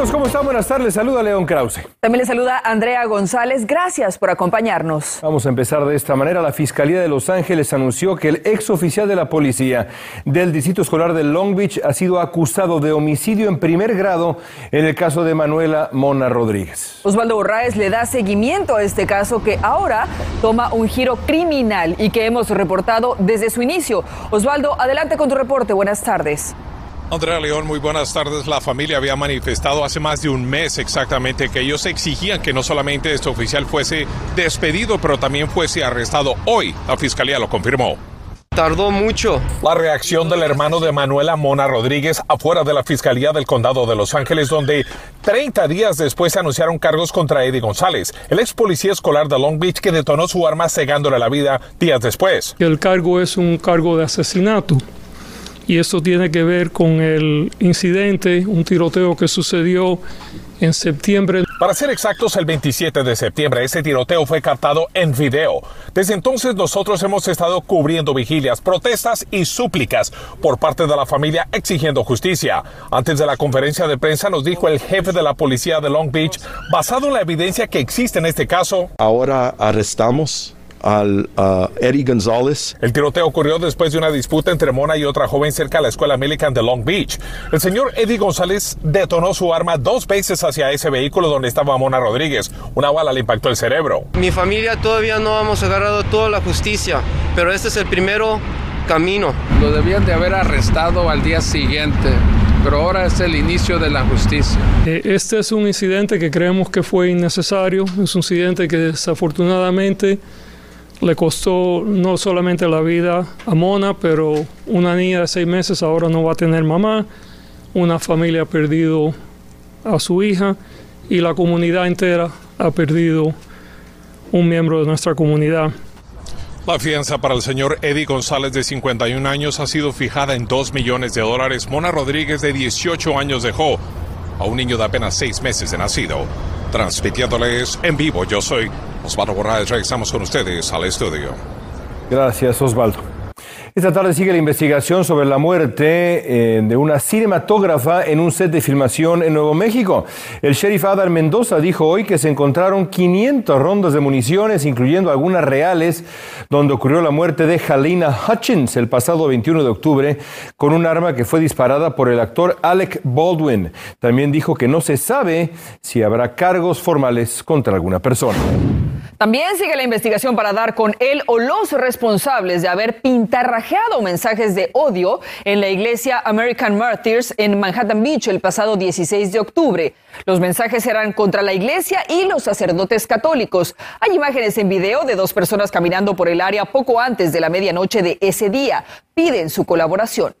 Amigos, ¿cómo están? Buenas tardes. Les saluda León Krause. También le saluda Andrea González. Gracias por acompañarnos. Vamos a empezar de esta manera. La Fiscalía de Los Ángeles anunció que el ex oficial de la policía del Distrito Escolar de Long Beach ha sido acusado de homicidio en primer grado en el caso de Manuela Mona Rodríguez. Osvaldo Borraes le da seguimiento a este caso que ahora toma un giro criminal y que hemos reportado desde su inicio. Osvaldo, adelante con tu reporte. Buenas tardes. Andrea León, muy buenas tardes. La familia había manifestado hace más de un mes exactamente que ellos exigían que no solamente este oficial fuese despedido, pero también fuese arrestado. Hoy la fiscalía lo confirmó. Tardó mucho. La reacción del hermano de Manuela Mona Rodríguez afuera de la Fiscalía del Condado de Los Ángeles, donde 30 días después se anunciaron cargos contra Eddie González, el ex policía escolar de Long Beach que detonó su arma cegándole la vida días después. El cargo es un cargo de asesinato y esto tiene que ver con el incidente, un tiroteo que sucedió en septiembre. Para ser exactos, el 27 de septiembre ese tiroteo fue captado en video. Desde entonces nosotros hemos estado cubriendo vigilias, protestas y súplicas por parte de la familia exigiendo justicia. Antes de la conferencia de prensa nos dijo el jefe de la policía de Long Beach, basado en la evidencia que existe en este caso. Ahora arrestamos al uh, Eddie González. El tiroteo ocurrió después de una disputa entre Mona y otra joven cerca de la escuela Millikan de Long Beach. El señor Eddie González detonó su arma dos veces hacia ese vehículo donde estaba Mona Rodríguez. Una bala le impactó el cerebro. Mi familia todavía no hemos agarrado toda la justicia, pero este es el primero camino. Lo debían de haber arrestado al día siguiente pero ahora es el inicio de la justicia. Este es un incidente que creemos que fue innecesario, es un incidente que desafortunadamente le costó no solamente la vida a Mona, pero una niña de seis meses ahora no va a tener mamá, una familia ha perdido a su hija y la comunidad entera ha perdido un miembro de nuestra comunidad. La fianza para el señor Eddie González de 51 años ha sido fijada en 2 millones de dólares. Mona Rodríguez de 18 años dejó a un niño de apenas 6 meses de nacido. Transmitiéndoles en vivo, yo soy Osvaldo Borraes. Regresamos con ustedes al estudio. Gracias, Osvaldo. Esta tarde sigue la investigación sobre la muerte eh, de una cinematógrafa en un set de filmación en Nuevo México. El sheriff Adal Mendoza dijo hoy que se encontraron 500 rondas de municiones, incluyendo algunas reales, donde ocurrió la muerte de Halina Hutchins el pasado 21 de octubre con un arma que fue disparada por el actor Alec Baldwin. También dijo que no se sabe si habrá cargos formales contra alguna persona. También sigue la investigación para dar con él o los responsables de haber pintarrajeado mensajes de odio en la iglesia American Martyrs en Manhattan Beach el pasado 16 de octubre. Los mensajes eran contra la iglesia y los sacerdotes católicos. Hay imágenes en video de dos personas caminando por el área poco antes de la medianoche de ese día. Piden su colaboración.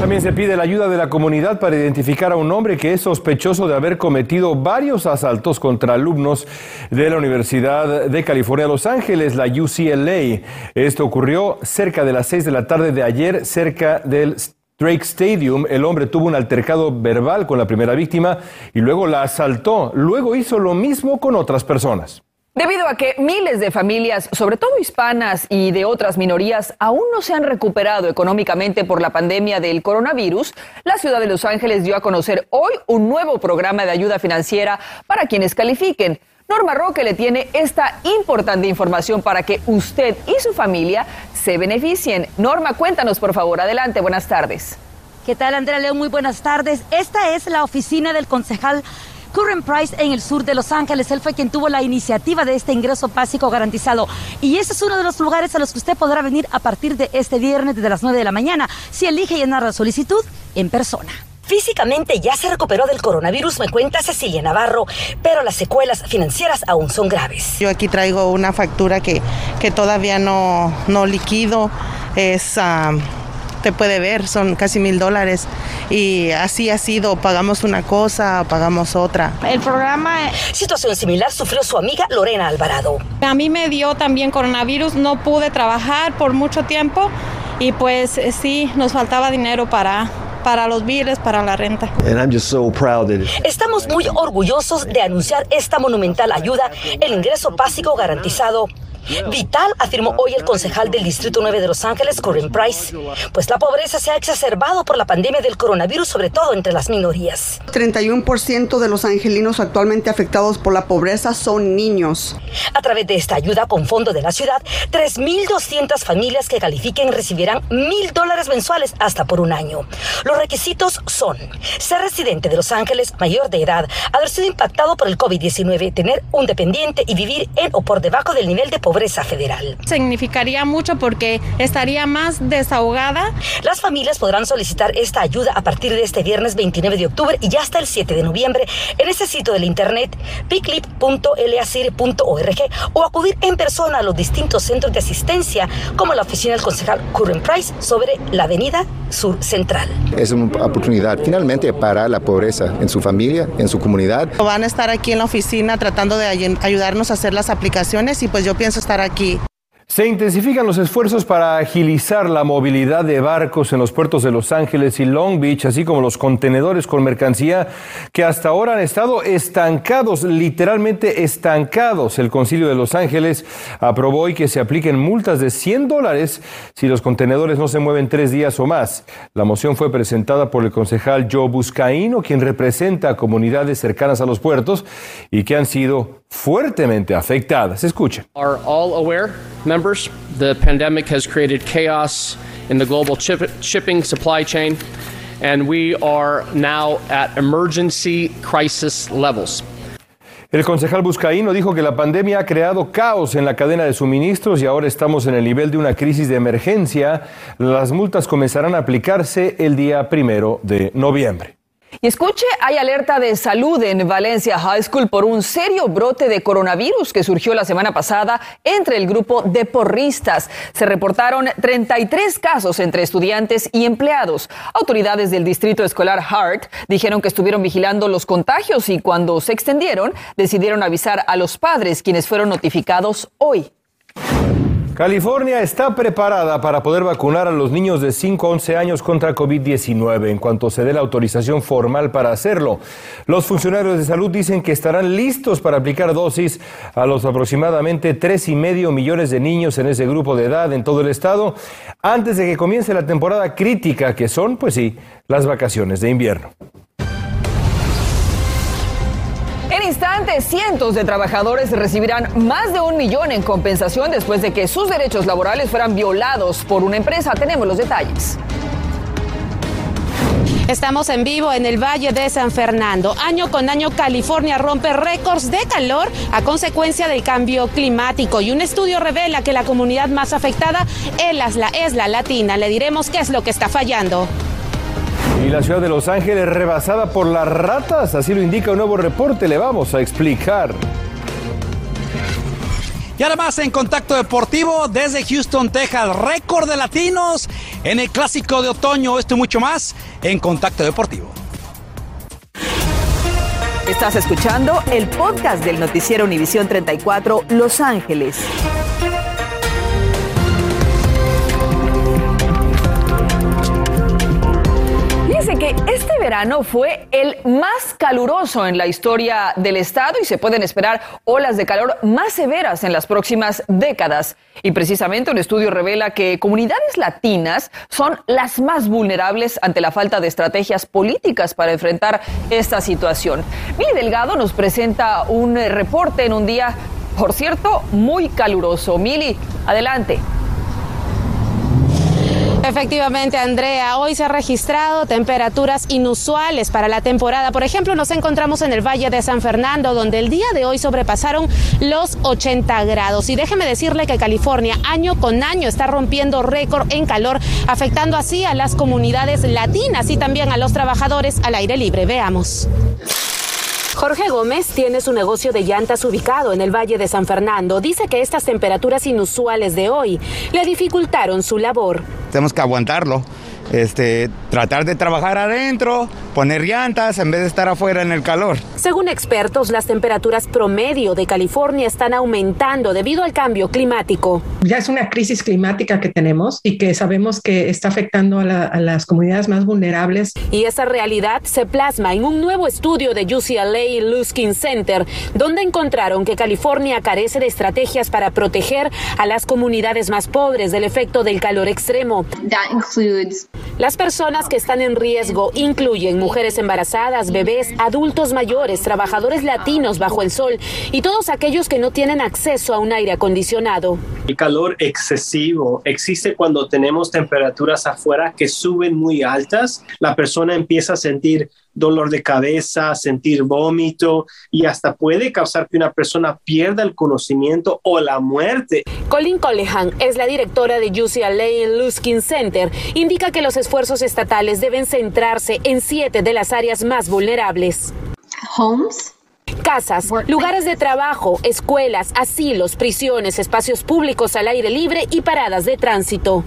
También se pide la ayuda de la comunidad para identificar a un hombre que es sospechoso de haber cometido varios asaltos contra alumnos de la Universidad de California, Los Ángeles, la UCLA. Esto ocurrió cerca de las seis de la tarde de ayer, cerca del Drake Stadium, el hombre tuvo un altercado verbal con la primera víctima y luego la asaltó. Luego hizo lo mismo con otras personas. Debido a que miles de familias, sobre todo hispanas y de otras minorías, aún no se han recuperado económicamente por la pandemia del coronavirus, la ciudad de Los Ángeles dio a conocer hoy un nuevo programa de ayuda financiera para quienes califiquen. Norma Roque le tiene esta importante información para que usted y su familia se beneficien. Norma, cuéntanos por favor. Adelante, buenas tardes. ¿Qué tal, Andrea León? Muy buenas tardes. Esta es la oficina del concejal Curren Price en el sur de Los Ángeles. Él fue quien tuvo la iniciativa de este ingreso básico garantizado. Y ese es uno de los lugares a los que usted podrá venir a partir de este viernes desde las 9 de la mañana si elige llenar la solicitud en persona. Físicamente ya se recuperó del coronavirus, me cuenta Cecilia Navarro, pero las secuelas financieras aún son graves. Yo aquí traigo una factura que, que todavía no, no liquido. Es. ah, te puede ver, son casi mil dólares. Y así ha sido, pagamos una cosa, pagamos otra. El programa... Situación similar sufrió su amiga Lorena Alvarado. A mí me dio también coronavirus, no pude trabajar por mucho tiempo y pues eh, sí, nos faltaba dinero para para los biles, para la renta. Estamos muy orgullosos de anunciar esta monumental ayuda, el ingreso básico garantizado Vital, afirmó hoy el concejal del Distrito 9 de Los Ángeles, Corinne Price, pues la pobreza se ha exacerbado por la pandemia del coronavirus, sobre todo entre las minorías. 31% de los angelinos actualmente afectados por la pobreza son niños. A través de esta ayuda con fondo de la ciudad, 3.200 familias que califiquen recibirán mil dólares mensuales hasta por un año. Los requisitos son ser residente de Los Ángeles, mayor de edad, haber sido impactado por el COVID-19, tener un dependiente y vivir en o por debajo del nivel de pobreza pobreza federal. Significaría mucho porque estaría más desahogada. Las familias podrán solicitar esta ayuda a partir de este viernes 29 de octubre y ya hasta el 7 de noviembre en este sitio del internet piclip.lacir.org o acudir en persona a los distintos centros de asistencia como la oficina del concejal Curren Price sobre la avenida Sur Central. Es una oportunidad finalmente para la pobreza en su familia, en su comunidad. Van a estar aquí en la oficina tratando de ayudarnos a hacer las aplicaciones y pues yo pienso estar aquí. Se intensifican los esfuerzos para agilizar la movilidad de barcos en los puertos de Los Ángeles y Long Beach, así como los contenedores con mercancía que hasta ahora han estado estancados, literalmente estancados. El Concilio de Los Ángeles aprobó que se apliquen multas de 100 dólares si los contenedores no se mueven tres días o más. La moción fue presentada por el concejal Joe Buscaino, quien representa a comunidades cercanas a los puertos y que han sido fuertemente afectadas. Escuchen. Are all aware, members, the pandemic has created chaos in the global shipping supply chain, and we are now at emergency crisis levels. El concejal Buscaíno dijo que la pandemia ha creado caos en la cadena de suministros y ahora estamos en el nivel de una crisis de emergencia. Las multas comenzarán a aplicarse el día primero de noviembre. Y escuche, hay alerta de salud en Valencia High School por un serio brote de coronavirus que surgió la semana pasada entre el grupo de porristas. Se reportaron 33 casos entre estudiantes y empleados. Autoridades del distrito escolar Hart dijeron que estuvieron vigilando los contagios y cuando se extendieron decidieron avisar a los padres quienes fueron notificados hoy. California está preparada para poder vacunar a los niños de 5 a 11 años contra COVID-19 en cuanto se dé la autorización formal para hacerlo. Los funcionarios de salud dicen que estarán listos para aplicar dosis a los aproximadamente tres y medio millones de niños en ese grupo de edad en todo el estado antes de que comience la temporada crítica que son, pues sí, las vacaciones de invierno. En instantes, cientos de trabajadores recibirán más de un millón en compensación después de que sus derechos laborales fueran violados por una empresa. Tenemos los detalles. Estamos en vivo en el Valle de San Fernando. Año con año California rompe récords de calor a consecuencia del cambio climático y un estudio revela que la comunidad más afectada es la, es la latina. Le diremos qué es lo que está fallando. Y la ciudad de Los Ángeles rebasada por las ratas, así lo indica un nuevo reporte, le vamos a explicar. Y ahora más en Contacto Deportivo desde Houston, Texas. Récord de latinos en el Clásico de Otoño. Esto y mucho más en Contacto Deportivo. Estás escuchando el podcast del noticiero Univisión 34 Los Ángeles. Que este verano fue el más caluroso en la historia del estado y se pueden esperar olas de calor más severas en las próximas décadas. Y precisamente un estudio revela que comunidades latinas son las más vulnerables ante la falta de estrategias políticas para enfrentar esta situación. Mili Delgado nos presenta un reporte en un día, por cierto, muy caluroso. Mili, adelante. Efectivamente, Andrea, hoy se han registrado temperaturas inusuales para la temporada. Por ejemplo, nos encontramos en el Valle de San Fernando, donde el día de hoy sobrepasaron los 80 grados. Y déjeme decirle que California año con año está rompiendo récord en calor, afectando así a las comunidades latinas y también a los trabajadores al aire libre. Veamos. Jorge Gómez tiene su negocio de llantas ubicado en el Valle de San Fernando. Dice que estas temperaturas inusuales de hoy le dificultaron su labor. Tenemos que aguantarlo este, tratar de trabajar adentro, poner llantas en vez de estar afuera en el calor. Según expertos, las temperaturas promedio de California están aumentando debido al cambio climático. Ya es una crisis climática que tenemos y que sabemos que está afectando a, la, a las comunidades más vulnerables. Y esa realidad se plasma en un nuevo estudio de UCLA y Luskin Center, donde encontraron que California carece de estrategias para proteger a las comunidades más pobres del efecto del calor extremo. That includes Las personas que están en riesgo incluyen mujeres embarazadas, bebés, adultos mayores, trabajadores latinos bajo el sol y todos aquellos que no tienen acceso a un aire acondicionado. El calor excesivo existe cuando tenemos temperaturas afuera que suben muy altas. La persona empieza a sentir dolor de cabeza, sentir vómito y hasta puede causar que una persona pierda el conocimiento o la muerte. Colin Colehan es la directora de UCLA en Luskin Center. Indica que los esfuerzos estatales deben centrarse en siete de las áreas más vulnerables. homes, Casas, lugares de trabajo, escuelas, asilos, prisiones, espacios públicos al aire libre y paradas de tránsito.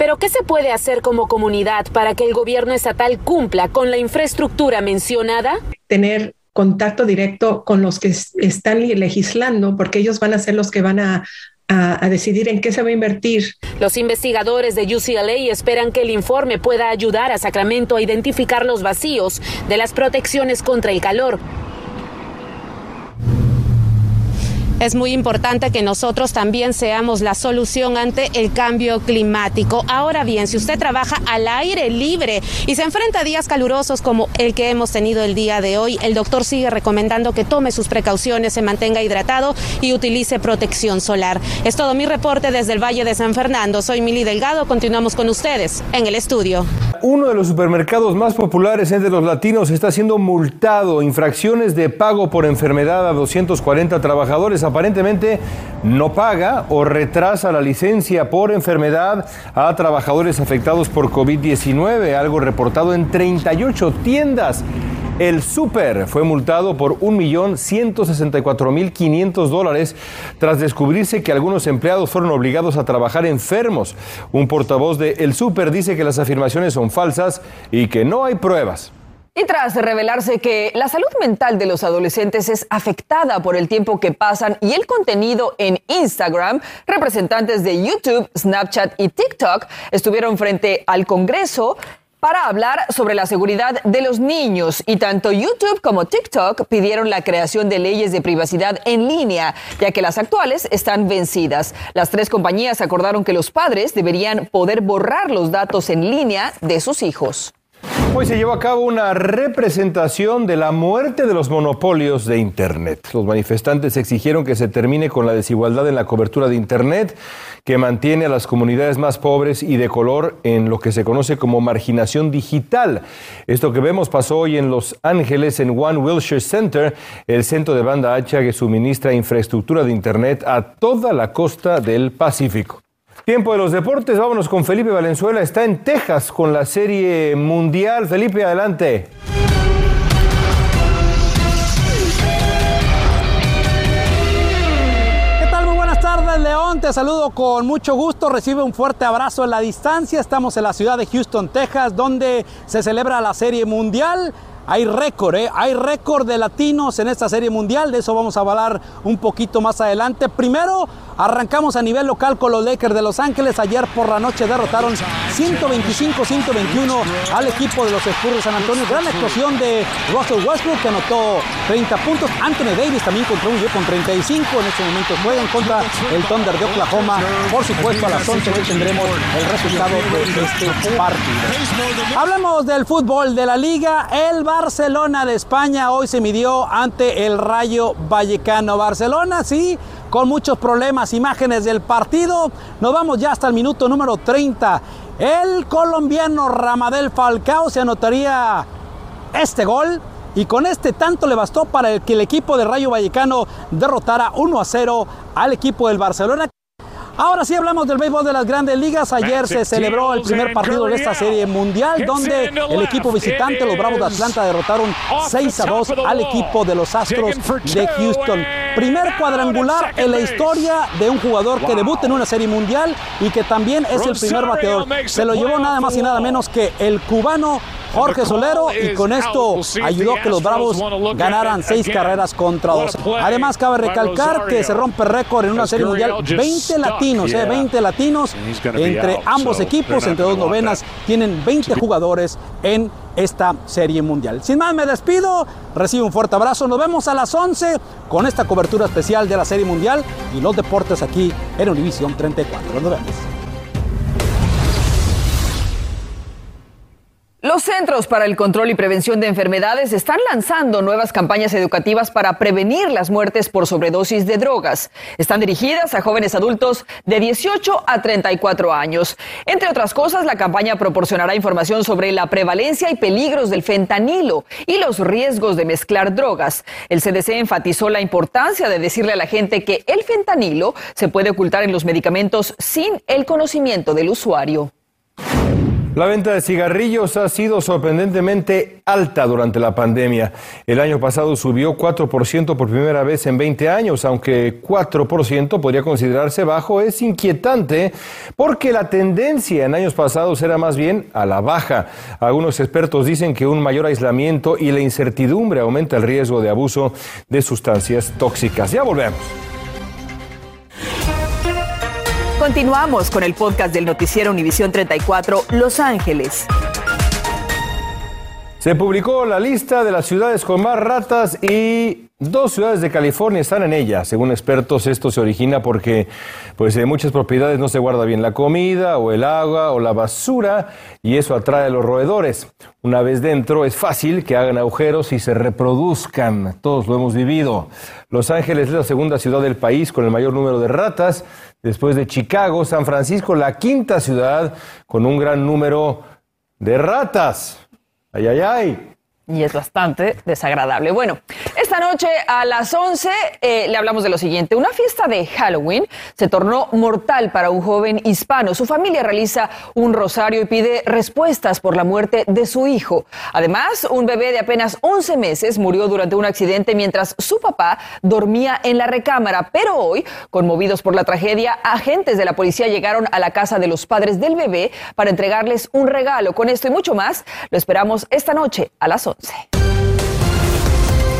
Pero ¿qué se puede hacer como comunidad para que el gobierno estatal cumpla con la infraestructura mencionada? Tener contacto directo con los que es- están legislando, porque ellos van a ser los que van a, a- a decidir en qué se va a invertir. Los investigadores de UCLA esperan que el informe pueda ayudar a Sacramento a identificar los vacíos de las protecciones contra el calor. Es muy importante que nosotros también seamos la solución ante el cambio climático. Ahora bien, si usted trabaja al aire libre y se enfrenta a días calurosos como el que hemos tenido el día de hoy, el doctor sigue recomendando que tome sus precauciones, se mantenga hidratado y utilice protección solar. Es todo mi reporte desde el Valle de San Fernando. Soy Mili Delgado. Continuamos con ustedes en el estudio. Uno de los supermercados más populares entre los latinos está siendo multado. Infracciones de pago por enfermedad a 240 trabajadores. Aparentemente no paga o retrasa la licencia por enfermedad a trabajadores afectados por COVID-19, algo reportado en 38 tiendas. El Super fue multado por 1.164.500 dólares tras descubrirse que algunos empleados fueron obligados a trabajar enfermos. Un portavoz de El Super dice que las afirmaciones son falsas y que no hay pruebas. Y tras revelarse que la salud mental de los adolescentes es afectada por el tiempo que pasan y el contenido en Instagram, representantes de YouTube, Snapchat y TikTok estuvieron frente al Congreso para hablar sobre la seguridad de los niños y tanto YouTube como TikTok pidieron la creación de leyes de privacidad en línea, ya que las actuales están vencidas. Las tres compañías acordaron que los padres deberían poder borrar los datos en línea de sus hijos. Hoy se llevó a cabo una representación de la muerte de los monopolios de Internet. Los manifestantes exigieron que se termine con la desigualdad en la cobertura de Internet que mantiene a las comunidades más pobres y de color en lo que se conoce como marginación digital. Esto que vemos pasó hoy en Los Ángeles en One Wilshire Center, el centro de banda ancha que suministra infraestructura de Internet a toda la costa del Pacífico. Tiempo de los deportes, vámonos con Felipe Valenzuela, está en Texas con la serie mundial. Felipe, adelante. ¿Qué tal? Muy buenas tardes, León. Te saludo con mucho gusto. Recibe un fuerte abrazo en la distancia. Estamos en la ciudad de Houston, Texas, donde se celebra la Serie Mundial. Hay récord, ¿eh? hay récord de latinos en esta serie mundial, de eso vamos a hablar un poquito más adelante. Primero, arrancamos a nivel local con los Lakers de Los Ángeles. Ayer por la noche derrotaron 125-121 al equipo de los Spurs de San Antonio. Gran explosión de Russell Westbrook que anotó 30 puntos. Anthony Davis también contribuyó con 35. En este momento juegan contra el Thunder de Oklahoma. Por supuesto, a las 11 hoy tendremos el resultado de este partido. Hablemos del fútbol de la liga. El Barcelona de España hoy se midió ante el Rayo Vallecano. Barcelona, sí, con muchos problemas. Imágenes del partido. Nos vamos ya hasta el minuto número 30. El colombiano Ramadel Falcao se anotaría este gol. Y con este tanto le bastó para que el equipo del Rayo Vallecano derrotara 1 a 0 al equipo del Barcelona. Ahora sí hablamos del béisbol de las grandes ligas. Ayer se celebró el primer partido de esta serie mundial donde el equipo visitante, los Bravos de Atlanta, derrotaron 6 a 2 al equipo de los Astros de Houston. Primer cuadrangular en la historia de un jugador que debuta en una serie mundial y que también es el primer bateador. Se lo llevó nada más y nada menos que el cubano Jorge Solero y con esto ayudó a que los Bravos ganaran seis carreras contra dos. Además, cabe recalcar que se rompe récord en una serie mundial. 20 latinos, eh, 20 latinos entre ambos equipos, entre dos novenas, tienen 20 jugadores en esta serie mundial. Sin más, me despido, recibo un fuerte abrazo, nos vemos a las 11 con esta cobertura especial de la serie mundial y los deportes aquí en Univisión 34. Nos vemos. Los Centros para el Control y Prevención de Enfermedades están lanzando nuevas campañas educativas para prevenir las muertes por sobredosis de drogas. Están dirigidas a jóvenes adultos de 18 a 34 años. Entre otras cosas, la campaña proporcionará información sobre la prevalencia y peligros del fentanilo y los riesgos de mezclar drogas. El CDC enfatizó la importancia de decirle a la gente que el fentanilo se puede ocultar en los medicamentos sin el conocimiento del usuario. La venta de cigarrillos ha sido sorprendentemente alta durante la pandemia. El año pasado subió 4% por primera vez en 20 años, aunque 4% podría considerarse bajo, es inquietante porque la tendencia en años pasados era más bien a la baja. Algunos expertos dicen que un mayor aislamiento y la incertidumbre aumenta el riesgo de abuso de sustancias tóxicas. Ya volvemos. Continuamos con el podcast del noticiero Univisión 34 Los Ángeles. Se publicó la lista de las ciudades con más ratas y dos ciudades de California están en ella. Según expertos, esto se origina porque pues, en muchas propiedades no se guarda bien la comida o el agua o la basura y eso atrae a los roedores. Una vez dentro es fácil que hagan agujeros y se reproduzcan. Todos lo hemos vivido. Los Ángeles es la segunda ciudad del país con el mayor número de ratas. Después de Chicago, San Francisco, la quinta ciudad con un gran número de ratas. Ay, ay, ay y es bastante desagradable. Bueno, esta noche a las 11 eh, le hablamos de lo siguiente. Una fiesta de Halloween se tornó mortal para un joven hispano. Su familia realiza un rosario y pide respuestas por la muerte de su hijo. Además, un bebé de apenas 11 meses murió durante un accidente mientras su papá dormía en la recámara. Pero hoy, conmovidos por la tragedia, agentes de la policía llegaron a la casa de los padres del bebé para entregarles un regalo. Con esto y mucho más, lo esperamos esta noche a las 11.